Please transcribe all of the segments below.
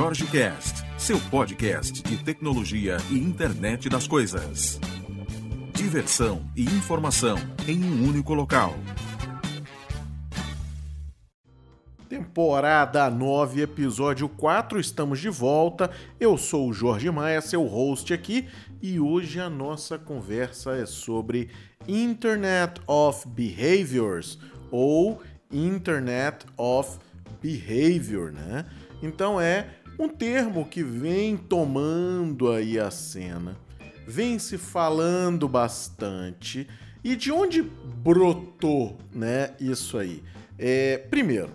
Jorge Cast, seu podcast de tecnologia e internet das coisas. Diversão e informação em um único local. Temporada 9, episódio 4, estamos de volta. Eu sou o Jorge Maia, seu host aqui, e hoje a nossa conversa é sobre Internet of Behaviors ou Internet of Behavior, né? Então é um termo que vem tomando aí a cena, vem se falando bastante. E de onde brotou, né, isso aí? É, primeiro,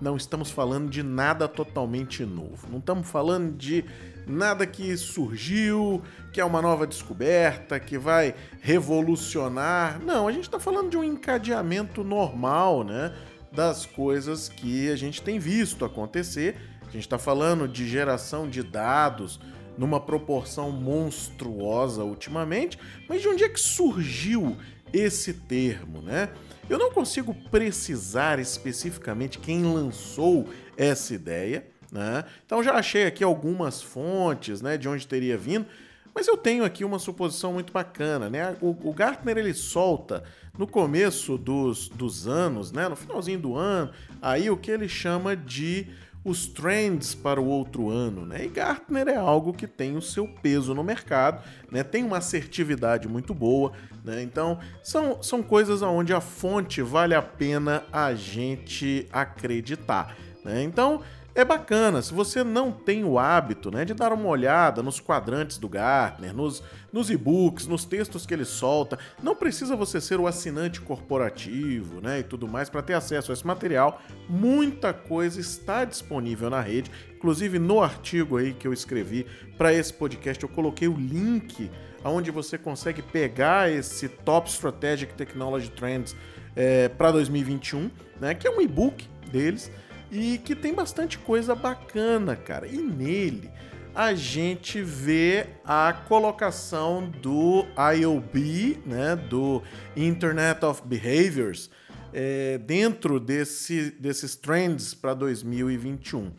não estamos falando de nada totalmente novo. Não estamos falando de nada que surgiu, que é uma nova descoberta, que vai revolucionar. Não, a gente está falando de um encadeamento normal, né? Das coisas que a gente tem visto acontecer a gente está falando de geração de dados numa proporção monstruosa ultimamente, mas de onde é que surgiu esse termo, né? Eu não consigo precisar especificamente quem lançou essa ideia, né? Então já achei aqui algumas fontes, né, de onde teria vindo, mas eu tenho aqui uma suposição muito bacana, né? O, o Gartner ele solta no começo dos, dos anos, né, no finalzinho do ano, aí o que ele chama de os trends para o outro ano, né? E Gartner é algo que tem o seu peso no mercado, né? Tem uma assertividade muito boa, né? Então, são, são coisas onde a fonte vale a pena a gente acreditar, né? Então, é bacana. Se você não tem o hábito né, de dar uma olhada nos quadrantes do Gartner, nos, nos e-books, nos textos que ele solta, não precisa você ser o assinante corporativo né, e tudo mais para ter acesso a esse material. Muita coisa está disponível na rede. Inclusive, no artigo aí que eu escrevi para esse podcast, eu coloquei o link onde você consegue pegar esse Top Strategic Technology Trends é, para 2021, né, que é um e-book deles e que tem bastante coisa bacana, cara. E nele a gente vê a colocação do IOB, né, do Internet of Behaviors, é, dentro desse, desses trends para 2021.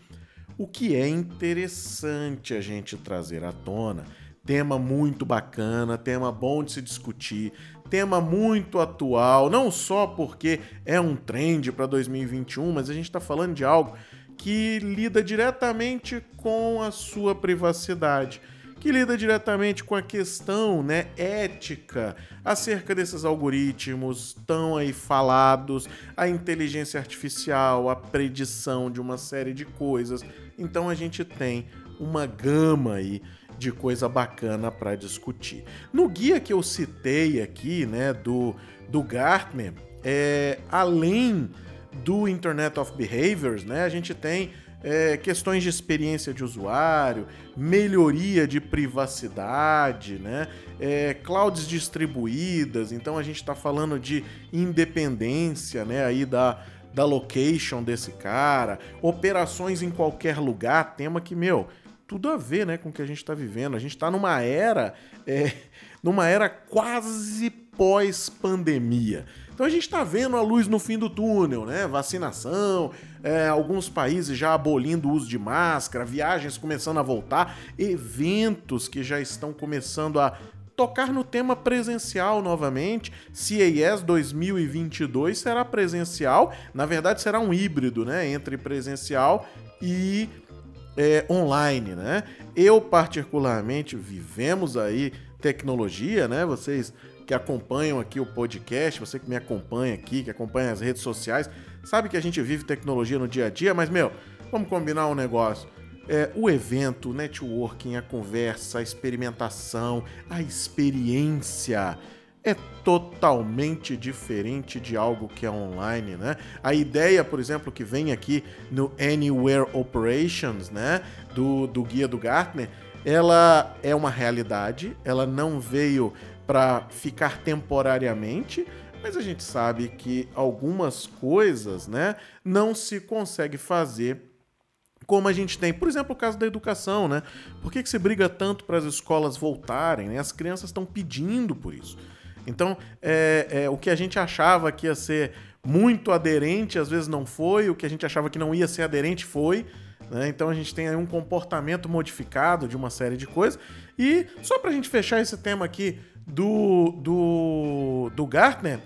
O que é interessante a gente trazer à tona. Tema muito bacana, tema bom de se discutir, tema muito atual, não só porque é um trend para 2021, mas a gente está falando de algo que lida diretamente com a sua privacidade, que lida diretamente com a questão né, ética acerca desses algoritmos tão aí falados, a inteligência artificial, a predição de uma série de coisas. Então a gente tem uma gama aí de coisa bacana para discutir. No guia que eu citei aqui, né, do, do Gartner, é, além do Internet of Behaviors, né, a gente tem é, questões de experiência de usuário, melhoria de privacidade, né? É, clouds distribuídas, então a gente está falando de independência né? aí da, da location desse cara, operações em qualquer lugar, tema que, meu, tudo a ver né, com o que a gente está vivendo. A gente está numa era, é, numa era quase pós-pandemia. Então a gente está vendo a luz no fim do túnel, né? Vacinação, é, alguns países já abolindo o uso de máscara, viagens começando a voltar, eventos que já estão começando a tocar no tema presencial novamente. CES 2022 será presencial, na verdade será um híbrido, né, entre presencial e é, online, né? Eu, particularmente, vivemos aí tecnologia, né? Vocês que acompanham aqui o podcast, você que me acompanha aqui, que acompanha as redes sociais, sabe que a gente vive tecnologia no dia a dia, mas, meu, vamos combinar um negócio. É, o evento, o networking, a conversa, a experimentação, a experiência é totalmente diferente de algo que é online, né? A ideia, por exemplo, que vem aqui no Anywhere Operations, né, do, do guia do Gartner, ela é uma realidade, ela não veio para ficar temporariamente, mas a gente sabe que algumas coisas, né, não se consegue fazer como a gente tem, por exemplo, o caso da educação, né? Por que, que se briga tanto para as escolas voltarem? Né? As crianças estão pedindo por isso. Então, é, é, o que a gente achava que ia ser muito aderente, às vezes não foi, o que a gente achava que não ia ser aderente foi. Né? Então a gente tem aí um comportamento modificado de uma série de coisas. E só para a gente fechar esse tema aqui do, do, do Gartner,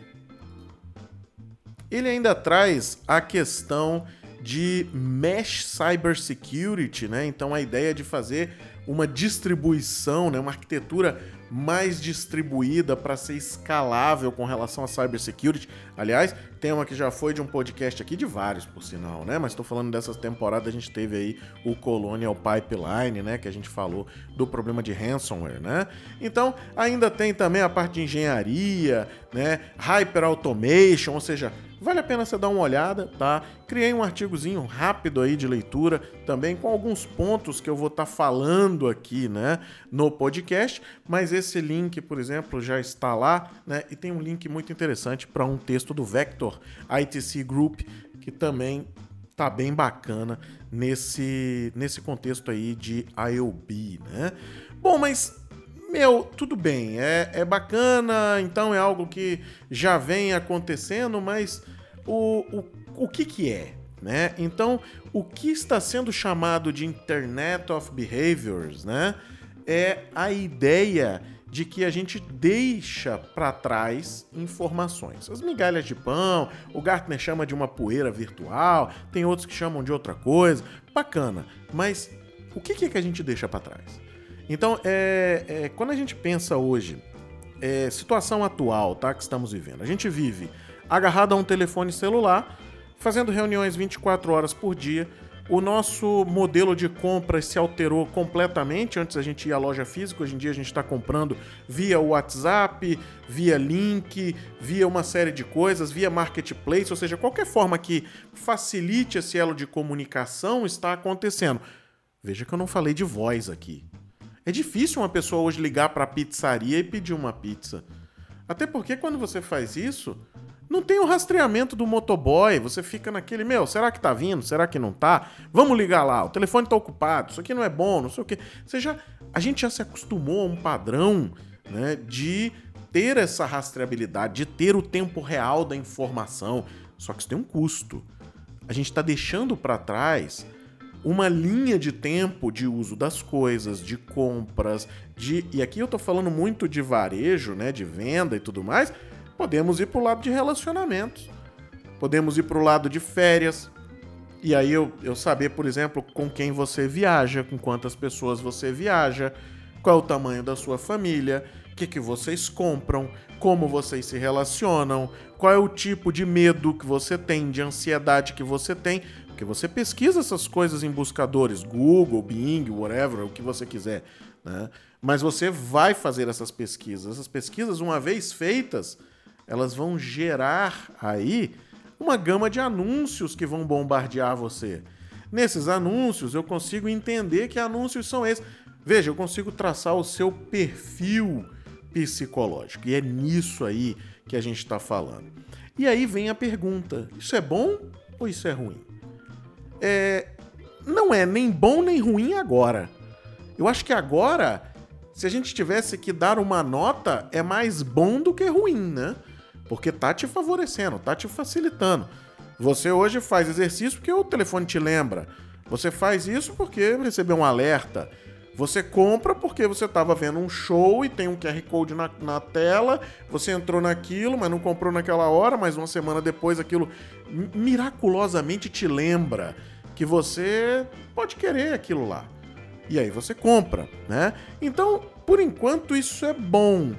ele ainda traz a questão de mesh cybersecurity, né? Então a ideia de fazer uma distribuição, né? uma arquitetura mais distribuída para ser escalável com relação a cybersecurity. Aliás, tema que já foi de um podcast aqui, de vários, por sinal, né? Mas estou falando dessas temporadas, a gente teve aí o Colonial Pipeline, né? Que a gente falou do problema de ransomware, né? Então, ainda tem também a parte de engenharia, né? Hyper Automation, ou seja, Vale a pena você dar uma olhada, tá? Criei um artigozinho rápido aí de leitura, também com alguns pontos que eu vou estar tá falando aqui, né, no podcast, mas esse link, por exemplo, já está lá, né? E tem um link muito interessante para um texto do Vector ITC Group, que também tá bem bacana nesse, nesse contexto aí de IOB, né? Bom, mas meu, tudo bem, é, é bacana, então é algo que já vem acontecendo, mas o, o, o que, que é? Né? Então, o que está sendo chamado de Internet of Behaviors né, é a ideia de que a gente deixa para trás informações. As migalhas de pão, o Gartner chama de uma poeira virtual, tem outros que chamam de outra coisa. Bacana, mas o que é que a gente deixa para trás? Então, é, é, quando a gente pensa hoje, é, situação atual tá, que estamos vivendo, a gente vive agarrado a um telefone celular, fazendo reuniões 24 horas por dia. O nosso modelo de compra se alterou completamente. Antes a gente ia à loja física, hoje em dia a gente está comprando via WhatsApp, via link, via uma série de coisas, via marketplace, ou seja, qualquer forma que facilite esse elo de comunicação está acontecendo. Veja que eu não falei de voz aqui. É difícil uma pessoa hoje ligar para a pizzaria e pedir uma pizza. Até porque quando você faz isso, não tem o rastreamento do motoboy. Você fica naquele, meu, será que tá vindo? Será que não tá? Vamos ligar lá. O telefone tá ocupado. Isso aqui não é bom, não sei o quê. Você já, a gente já se acostumou a um padrão, né, de ter essa rastreabilidade, de ter o tempo real da informação. Só que isso tem um custo. A gente está deixando para trás uma linha de tempo de uso das coisas, de compras, de e aqui eu tô falando muito de varejo, né, de venda e tudo mais. Podemos ir para o lado de relacionamentos, podemos ir para o lado de férias. E aí eu, eu saber, por exemplo, com quem você viaja, com quantas pessoas você viaja, qual é o tamanho da sua família, o que, que vocês compram, como vocês se relacionam, qual é o tipo de medo que você tem, de ansiedade que você tem, porque você pesquisa essas coisas em buscadores, Google, Bing, whatever, o que você quiser. Né? Mas você vai fazer essas pesquisas. Essas pesquisas, uma vez feitas, elas vão gerar aí uma gama de anúncios que vão bombardear você. Nesses anúncios, eu consigo entender que anúncios são esses. Veja, eu consigo traçar o seu perfil psicológico. E é nisso aí que a gente está falando. E aí vem a pergunta: isso é bom ou isso é ruim? É, não é nem bom nem ruim agora. Eu acho que agora, se a gente tivesse que dar uma nota, é mais bom do que ruim, né? Porque tá te favorecendo, tá te facilitando. Você hoje faz exercício porque o telefone te lembra. Você faz isso porque recebeu um alerta. Você compra porque você estava vendo um show e tem um QR Code na, na, tela, você entrou naquilo, mas não comprou naquela hora, mas uma semana depois aquilo miraculosamente te lembra que você pode querer aquilo lá. E aí você compra, né? Então, por enquanto, isso é bom.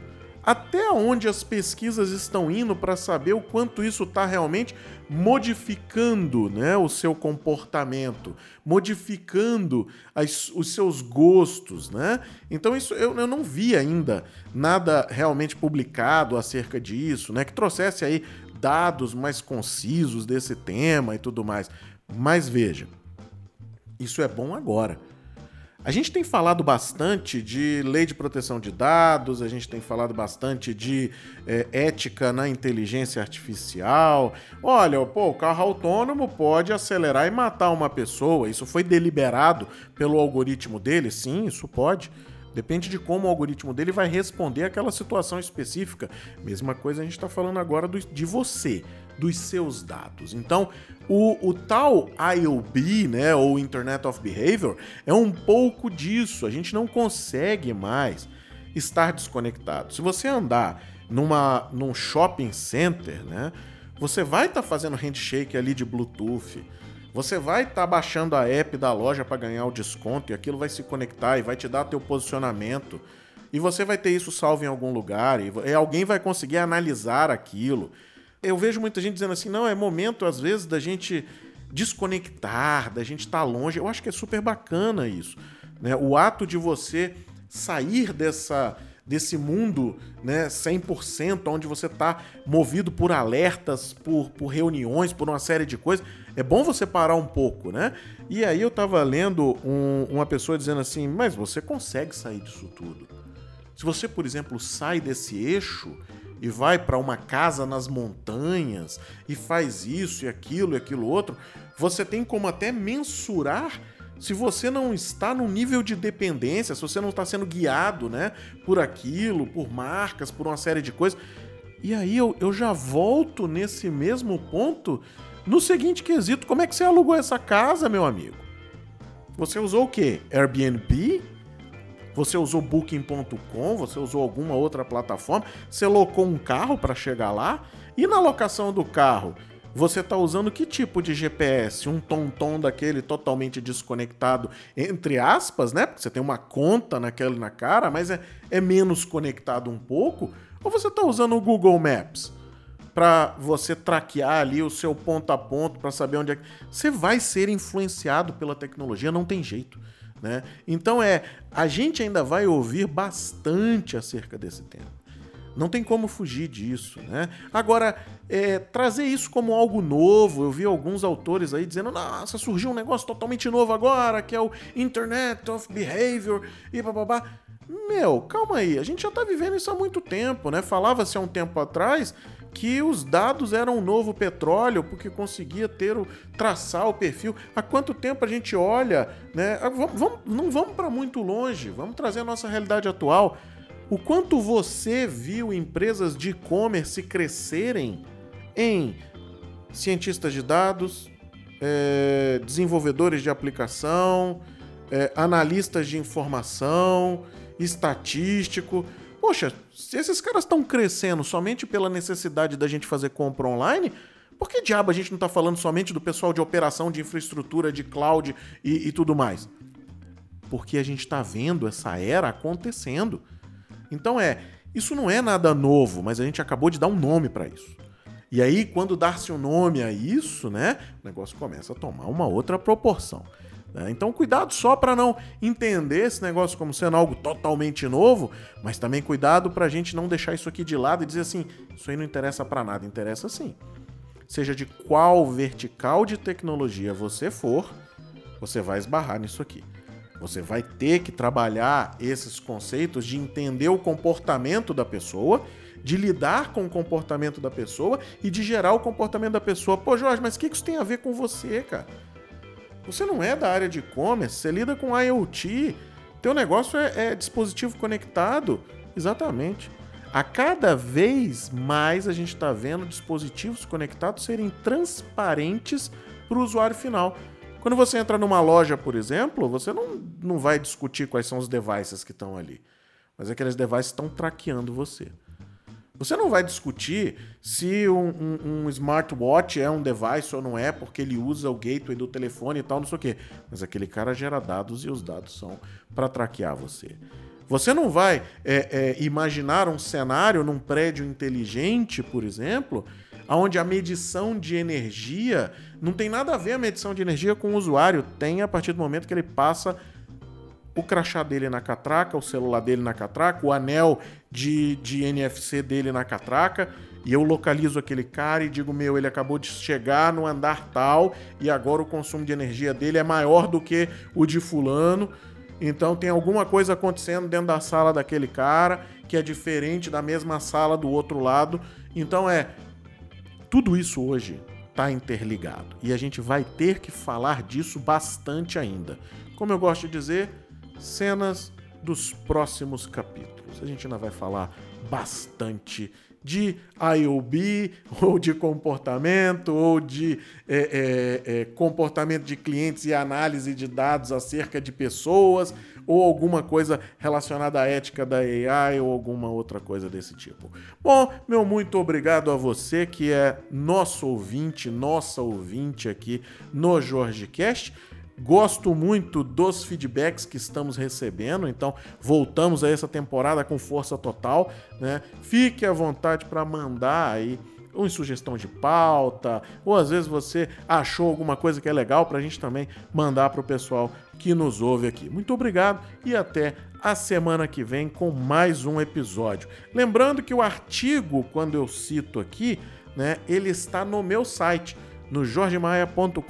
Até onde as pesquisas estão indo para saber o quanto isso está realmente modificando né, o seu comportamento, modificando as, os seus gostos. Né? Então, isso eu, eu não vi ainda nada realmente publicado acerca disso, né, que trouxesse aí dados mais concisos desse tema e tudo mais. Mas veja, isso é bom agora. A gente tem falado bastante de lei de proteção de dados, a gente tem falado bastante de é, ética na inteligência artificial. Olha, pô, o carro autônomo pode acelerar e matar uma pessoa. Isso foi deliberado pelo algoritmo dele? Sim, isso pode. Depende de como o algoritmo dele vai responder àquela situação específica. Mesma coisa a gente está falando agora do, de você, dos seus dados. Então, o, o tal IOB, né, ou Internet of Behavior, é um pouco disso. A gente não consegue mais estar desconectado. Se você andar numa, num shopping center, né, você vai estar tá fazendo handshake ali de Bluetooth. Você vai estar tá baixando a app da loja para ganhar o desconto e aquilo vai se conectar e vai te dar teu posicionamento. E você vai ter isso salvo em algum lugar e, alguém vai conseguir analisar aquilo. Eu vejo muita gente dizendo assim: não, é momento às vezes da gente desconectar, da gente estar tá longe. Eu acho que é super bacana isso. Né? O ato de você sair dessa desse mundo né, 100%, onde você está movido por alertas, por, por reuniões, por uma série de coisas, é bom você parar um pouco, né? E aí eu estava lendo um, uma pessoa dizendo assim, mas você consegue sair disso tudo. Se você, por exemplo, sai desse eixo e vai para uma casa nas montanhas e faz isso e aquilo e aquilo outro, você tem como até mensurar se você não está num nível de dependência, se você não está sendo guiado né, por aquilo, por marcas, por uma série de coisas. E aí eu, eu já volto nesse mesmo ponto no seguinte quesito: como é que você alugou essa casa, meu amigo? Você usou o quê? Airbnb? Você usou Booking.com? Você usou alguma outra plataforma? Você locou um carro para chegar lá? E na locação do carro? Você está usando que tipo de GPS? Um tom-tom daquele totalmente desconectado, entre aspas, né? Porque você tem uma conta naquele na cara, mas é, é menos conectado um pouco. Ou você está usando o Google Maps para você traquear ali o seu ponto a ponto para saber onde é que. Você vai ser influenciado pela tecnologia, não tem jeito. Né? Então é, a gente ainda vai ouvir bastante acerca desse tema. Não tem como fugir disso, né? Agora, é, trazer isso como algo novo, eu vi alguns autores aí dizendo, nossa, surgiu um negócio totalmente novo agora, que é o Internet of Behavior e bababá. Meu, calma aí, a gente já tá vivendo isso há muito tempo, né? Falava-se há um tempo atrás que os dados eram um novo petróleo, porque conseguia ter o traçar o perfil. Há quanto tempo a gente olha, né? Ah, vamos, vamos não vamos para muito longe, vamos trazer a nossa realidade atual. O quanto você viu empresas de e-commerce crescerem em cientistas de dados, é, desenvolvedores de aplicação, é, analistas de informação, estatístico. Poxa, se esses caras estão crescendo somente pela necessidade da gente fazer compra online, por que diabo a gente não está falando somente do pessoal de operação, de infraestrutura, de cloud e, e tudo mais? Porque a gente está vendo essa era acontecendo. Então é, isso não é nada novo, mas a gente acabou de dar um nome para isso. E aí, quando dar-se um nome a isso, né, o negócio começa a tomar uma outra proporção. Né? Então, cuidado só para não entender esse negócio como sendo algo totalmente novo, mas também cuidado para a gente não deixar isso aqui de lado e dizer assim: isso aí não interessa para nada. Interessa sim. Seja de qual vertical de tecnologia você for, você vai esbarrar nisso aqui. Você vai ter que trabalhar esses conceitos de entender o comportamento da pessoa, de lidar com o comportamento da pessoa e de gerar o comportamento da pessoa. Pô, Jorge, mas o que isso tem a ver com você, cara? Você não é da área de e-commerce, você lida com IoT, teu negócio é, é dispositivo conectado. Exatamente. A cada vez mais a gente está vendo dispositivos conectados serem transparentes para o usuário final. Quando você entra numa loja, por exemplo, você não, não vai discutir quais são os devices que estão ali. Mas aqueles devices estão traqueando você. Você não vai discutir se um, um, um, smartwatch é um device ou não é, porque ele usa o gateway do telefone e tal, não sei o quê. Mas aquele cara gera dados e os dados são para traquear você. Você não vai é, é, imaginar um cenário num prédio inteligente, por exemplo, onde a medição de energia não tem nada a ver a medição de energia com o usuário, tem a partir do momento que ele passa o crachá dele na catraca, o celular dele na catraca, o anel de, de NFC dele na catraca, e eu localizo aquele cara e digo: meu, ele acabou de chegar no andar tal e agora o consumo de energia dele é maior do que o de Fulano. Então tem alguma coisa acontecendo dentro da sala daquele cara que é diferente da mesma sala do outro lado. Então é tudo isso hoje está interligado e a gente vai ter que falar disso bastante ainda. Como eu gosto de dizer, cenas dos próximos capítulos. A gente ainda vai falar bastante de IOB, ou de comportamento, ou de é, é, é, comportamento de clientes e análise de dados acerca de pessoas, ou alguma coisa relacionada à ética da AI, ou alguma outra coisa desse tipo. Bom, meu muito obrigado a você que é nosso ouvinte, nossa ouvinte aqui no JorgeCast. Gosto muito dos feedbacks que estamos recebendo, então voltamos a essa temporada com força total, né? Fique à vontade para mandar aí uma sugestão de pauta, ou às vezes você achou alguma coisa que é legal para a gente também mandar para o pessoal que nos ouve aqui. Muito obrigado e até a semana que vem com mais um episódio. Lembrando que o artigo, quando eu cito aqui, né, ele está no meu site no jorgemaia.com.br,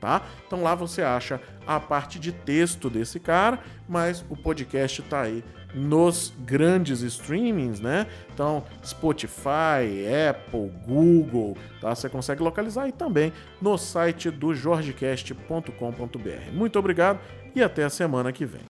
tá? Então lá você acha a parte de texto desse cara, mas o podcast tá aí nos grandes streamings, né? Então, Spotify, Apple, Google, tá? Você consegue localizar aí também no site do jorgecast.com.br. Muito obrigado e até a semana que vem.